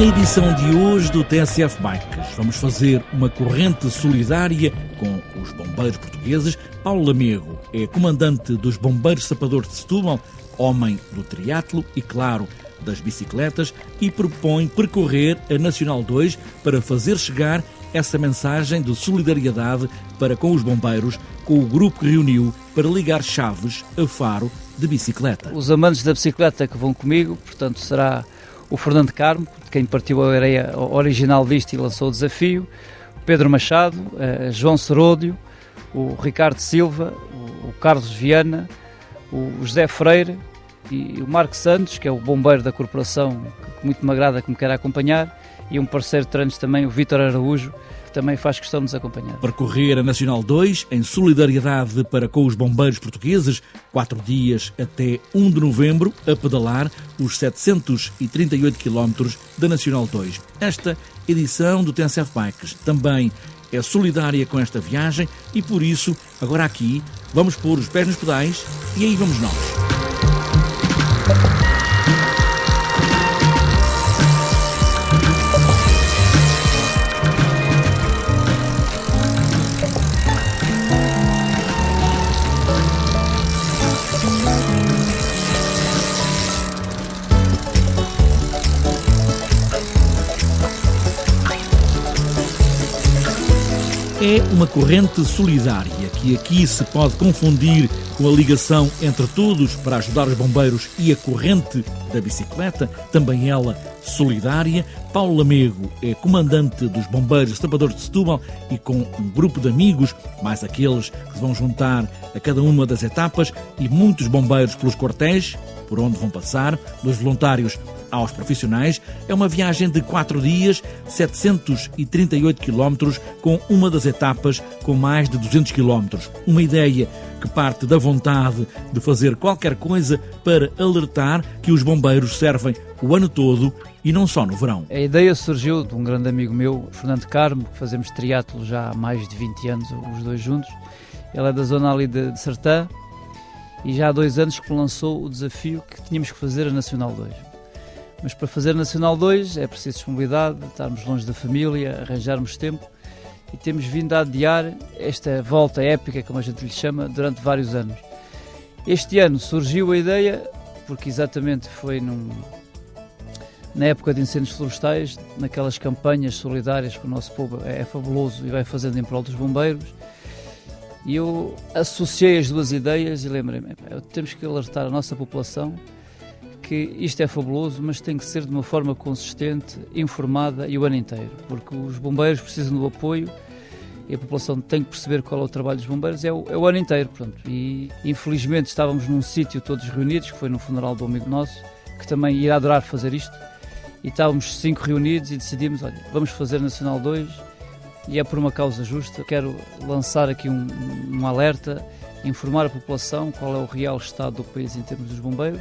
edição de hoje do TSF Bikes. Vamos fazer uma corrente solidária com os bombeiros portugueses. Paulo Lamego é comandante dos Bombeiros Sapadores de Setúbal, homem do triatlo e, claro, das bicicletas e propõe percorrer a Nacional 2 para fazer chegar essa mensagem de solidariedade para com os bombeiros, com o grupo que reuniu para ligar Chaves a Faro de bicicleta. Os amantes da bicicleta que vão comigo, portanto, será o Fernando Carmo, quem partiu a areia original disto e lançou o desafio, Pedro Machado, uh, João Seródio, o Ricardo Silva, o, Carlos Viana, o José Freire e o Marco Santos, que é o bombeiro da corporação, que muito me agrada que me quer acompanhar, e um parceiro de também, o Vítor Araújo, também faz questão de nos acompanhar. Percorrer a Nacional 2 em solidariedade para com os bombeiros portugueses, quatro dias até 1 de novembro, a pedalar os 738 quilómetros da Nacional 2. Esta edição do TNCF Bikes também é solidária com esta viagem e por isso, agora aqui, vamos pôr os pés nos pedais e aí vamos nós. É uma corrente solidária que aqui se pode confundir com a ligação entre todos para ajudar os bombeiros e a corrente da bicicleta, também ela solidária. Paulo Lamego é comandante dos Bombeiros Tapadores de Setúbal e com um grupo de amigos, mais aqueles que vão juntar a cada uma das etapas e muitos bombeiros pelos quartéis por onde vão passar, dos voluntários aos profissionais, é uma viagem de 4 dias, 738 quilómetros, com uma das etapas com mais de 200 quilómetros. Uma ideia que parte da vontade de fazer qualquer coisa para alertar que os bombeiros servem o ano todo e não só no verão. A ideia surgiu de um grande amigo meu, Fernando Carmo, que fazemos triatlo já há mais de 20 anos, os dois juntos. Ele é da zona ali de, de Sertã e já há dois anos que lançou o desafio que tínhamos que fazer a Nacional 2. Mas para fazer a Nacional 2 é preciso disponibilidade, estarmos longe da família, arranjarmos tempo e temos vindo a adiar esta volta épica, como a gente lhe chama, durante vários anos. Este ano surgiu a ideia, porque exatamente foi num, na época de incêndios florestais, naquelas campanhas solidárias que o nosso povo é fabuloso e vai fazendo em prol dos bombeiros, e eu associei as duas ideias e lembrei-me: temos que alertar a nossa população que isto é fabuloso, mas tem que ser de uma forma consistente, informada e o ano inteiro, porque os bombeiros precisam do apoio e a população tem que perceber qual é o trabalho dos bombeiros é o, é o ano inteiro. Pronto. E infelizmente estávamos num sítio todos reunidos, que foi no funeral do amigo nosso, que também irá adorar fazer isto. E estávamos cinco reunidos e decidimos: olha, vamos fazer Nacional 2 e é por uma causa justa. Quero lançar aqui um, um alerta, informar a população qual é o real estado do país em termos dos bombeiros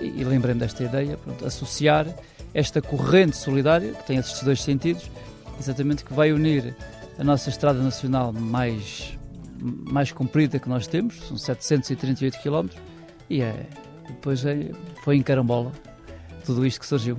e, e lembrei-me desta ideia, pronto, associar esta corrente solidária, que tem estes dois sentidos, exatamente que vai unir a nossa estrada nacional mais, mais comprida que nós temos, são 738 km, e é, depois é, foi em carambola tudo isto que surgiu.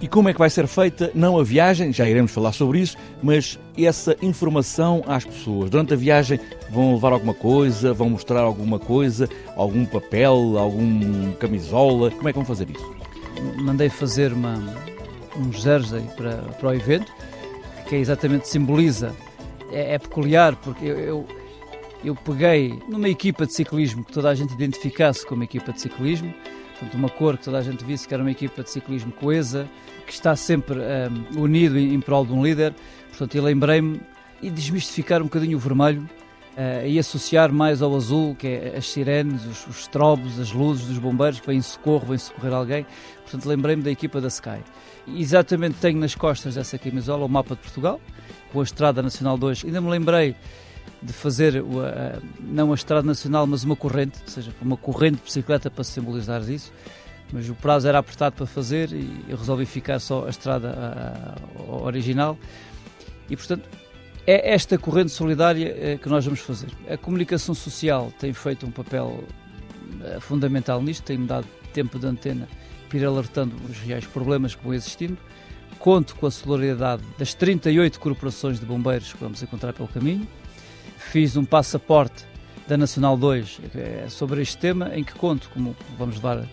E como é que vai ser feita, não a viagem, já iremos falar sobre isso, mas essa informação às pessoas. Durante a viagem vão levar alguma coisa, vão mostrar alguma coisa, algum papel, algum camisola, como é que vão fazer isso? Mandei fazer uma, um jersey para, para o evento, que é exatamente simboliza, é, é peculiar, porque eu, eu eu peguei numa equipa de ciclismo que toda a gente identificasse como equipa de ciclismo, portanto, uma cor que toda a gente visse que era uma equipa de ciclismo coesa, que está sempre um, unido em, em prol de um líder. Portanto, lembrei-me e desmistificar um bocadinho o vermelho uh, e associar mais ao azul, que é as sirenes, os, os as luzes dos bombeiros que vêm em socorro, vêm socorrer alguém. Portanto, lembrei-me da equipa da Sky. E exatamente tenho nas costas dessa camisola o mapa de Portugal, com a Estrada Nacional 2. Ainda me lembrei de fazer não a Estrada Nacional, mas uma corrente, ou seja, uma corrente de bicicleta para simbolizar isso. Mas o prazo era apertado para fazer e eu resolvi ficar só a estrada original. E, portanto, é esta corrente solidária eh, que nós vamos fazer. A comunicação social tem feito um papel eh, fundamental nisto, tem-me dado tempo de antena para ir alertando os reais problemas que vão existindo conto com a solidariedade das 38 corporações de bombeiros que vamos encontrar pelo caminho. Fiz um passaporte da Nacional 2 é sobre este tema, em que conto como vamos levar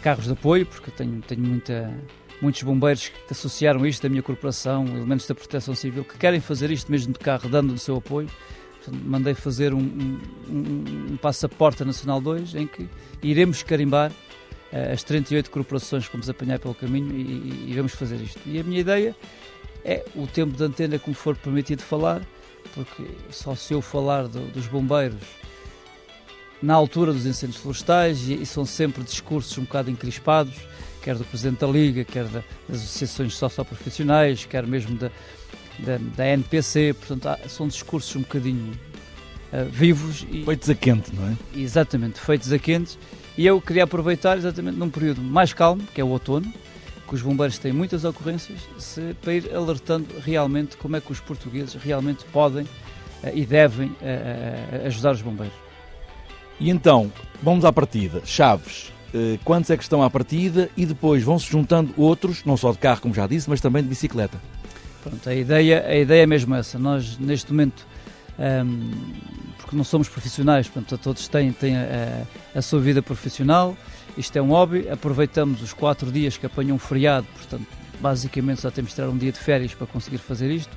carros de apoio, porque tenho, tenho muita, muitos bombeiros que associaram isto da minha corporação, elementos da proteção civil, que querem fazer isto mesmo de carro, dando o seu apoio. Mandei fazer um, um, um, passaporte Nacional 2 em que iremos carimbar uh, as 38 corporações que vamos apanhar pelo caminho e, e, e, vamos fazer isto. E a minha ideia é o tempo de antena como for permitido falar, porque só se eu falar do, dos bombeiros na altura dos incêndios florestais e, e, são sempre discursos um bocado encrispados, quer do Presidente da Liga, quer da, das associações socioprofissionais, quer mesmo da, da, da NPC, portanto há, são discursos um bocadinho uh, vivos. E, feitos a quente, não é? Exatamente, feitos a quentes. E eu queria aproveitar exatamente num período mais calmo, que é o outono, que os bombeiros têm muitas ocorrências, se, para ir alertando realmente como é que os portugueses realmente podem uh, e devem uh, ajudar os bombeiros. E então, vamos à partida. Chaves, quantos é que estão à partida e depois vão-se juntando outros, não só de carro, como já disse, mas também de bicicleta? Pronto, a ideia, a ideia é mesmo essa. Nós, neste momento, um, porque não somos profissionais, portanto, todos têm, têm a, a, sua vida profissional, isto é um hobby, aproveitamos os quatro dias que apanham um feriado, portanto, basicamente só temos de tirar um dia de férias para conseguir fazer isto,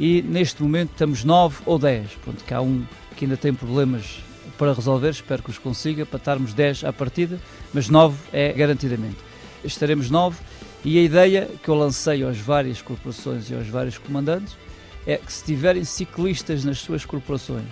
e neste momento estamos nove ou dez, pronto, que há um que ainda tem problemas para resolver, espero que os consiga, para estarmos dez à partida, mas nove é garantidamente. Estaremos nove. E a ideia que eu lancei às várias corporações e aos vários comandantes é que se tiverem ciclistas nas suas corporações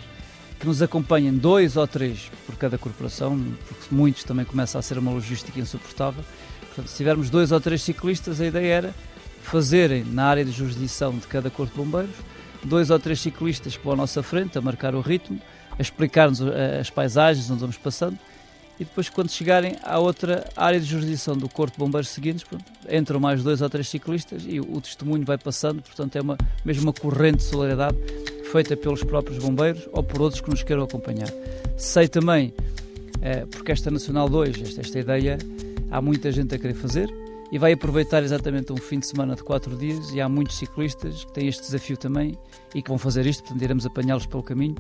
que nos acompanhem dois ou três por cada corporação, porque muitos também começa a ser uma logística insuportável. Portanto, se tivermos dois ou três ciclistas, a ideia era fazerem na área de jurisdição de cada corpo de bombeiros dois ou três ciclistas que vão à nossa frente a marcar o ritmo, a explicar-nos as paisagens onde vamos passando e depois quando chegarem à outra área de jurisdição do Corpo de Bombeiros seguintes, entram mais dois ou três ciclistas e o testemunho vai passando, portanto é uma, mesmo uma corrente de solidariedade feita pelos próprios bombeiros ou por outros que nos queiram acompanhar. Sei também, é, porque esta Nacional 2, esta, esta ideia, há muita gente a querer fazer e vai aproveitar exatamente um fim de semana de quatro dias e há muitos ciclistas que têm este desafio também e que vão fazer isto, portanto iremos apanhá-los pelo caminho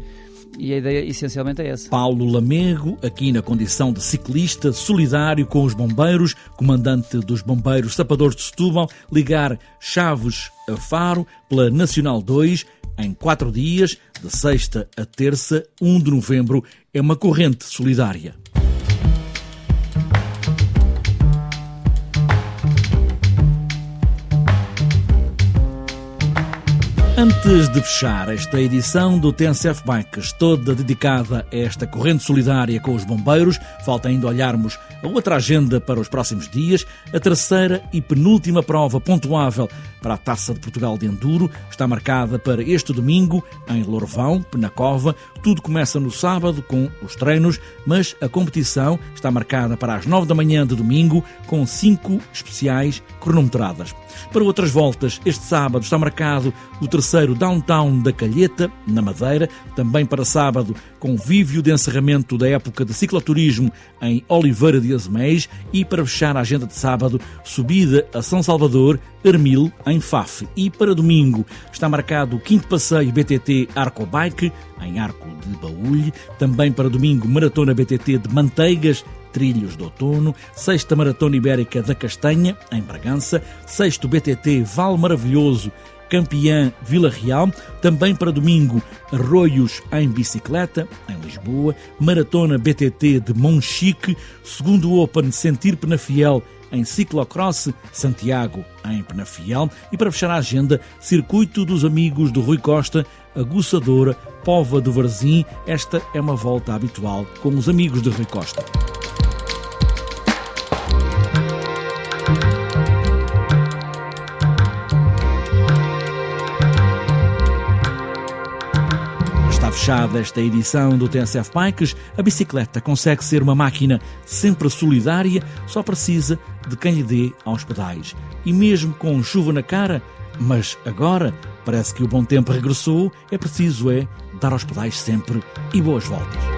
e a ideia essencialmente é essa. Paulo Lamego, aqui na condição de ciclista, solidário com os bombeiros, comandante dos bombeiros Sapadores de Setúbal, ligar Chaves a Faro pela Nacional 2 em quatro dias, de sexta a terça, 1 de novembro, é uma corrente solidária. Antes de fechar esta edição do TNCF Bikes, toda dedicada a esta corrente solidária com os bombeiros, falta ainda olharmos a outra agenda para os próximos dias. A terceira e penúltima prova pontuável para a Taça de Portugal de Enduro está marcada para este domingo em Lourvão, Penacova. Tudo começa no sábado com os treinos, mas a competição está marcada para as nove da manhã de domingo com cinco especiais cronometradas. Para outras voltas, este sábado está marcado o terceiro Downtown da Calheta, na Madeira, também para sábado, convívio de encerramento da época de cicloturismo em Oliveira de Azeméis e para fechar a agenda de sábado, subida a São Salvador, Armil, em Faf. E para domingo está marcado o quinto passeio BTT Arco Bike, em Arco de Baúlhe, também para domingo Maratona BTT de Manteigas, Trilhos de Outono, sexta Maratona Ibérica da Castanha, em Bragança, sexto BTT Val Maravilhoso, campeã Vila Real, também para domingo Arroios em bicicleta, em Lisboa, Maratona BTT de Monchique, segundo Open Sentir Penafiel em ciclocross, Santiago em Penafiel e para fechar a agenda, Circuito dos Amigos do Rui Costa, Aguçadora, Pova do Varzim. Esta é uma volta habitual com os amigos de Rui Costa. Fechada esta edição do TSF Bikes, a bicicleta consegue ser uma máquina sempre solidária, só precisa de quem lhe dê aos pedais. E mesmo com chuva na cara, mas agora parece que o bom tempo regressou, é preciso é dar aos pedais sempre e boas voltas.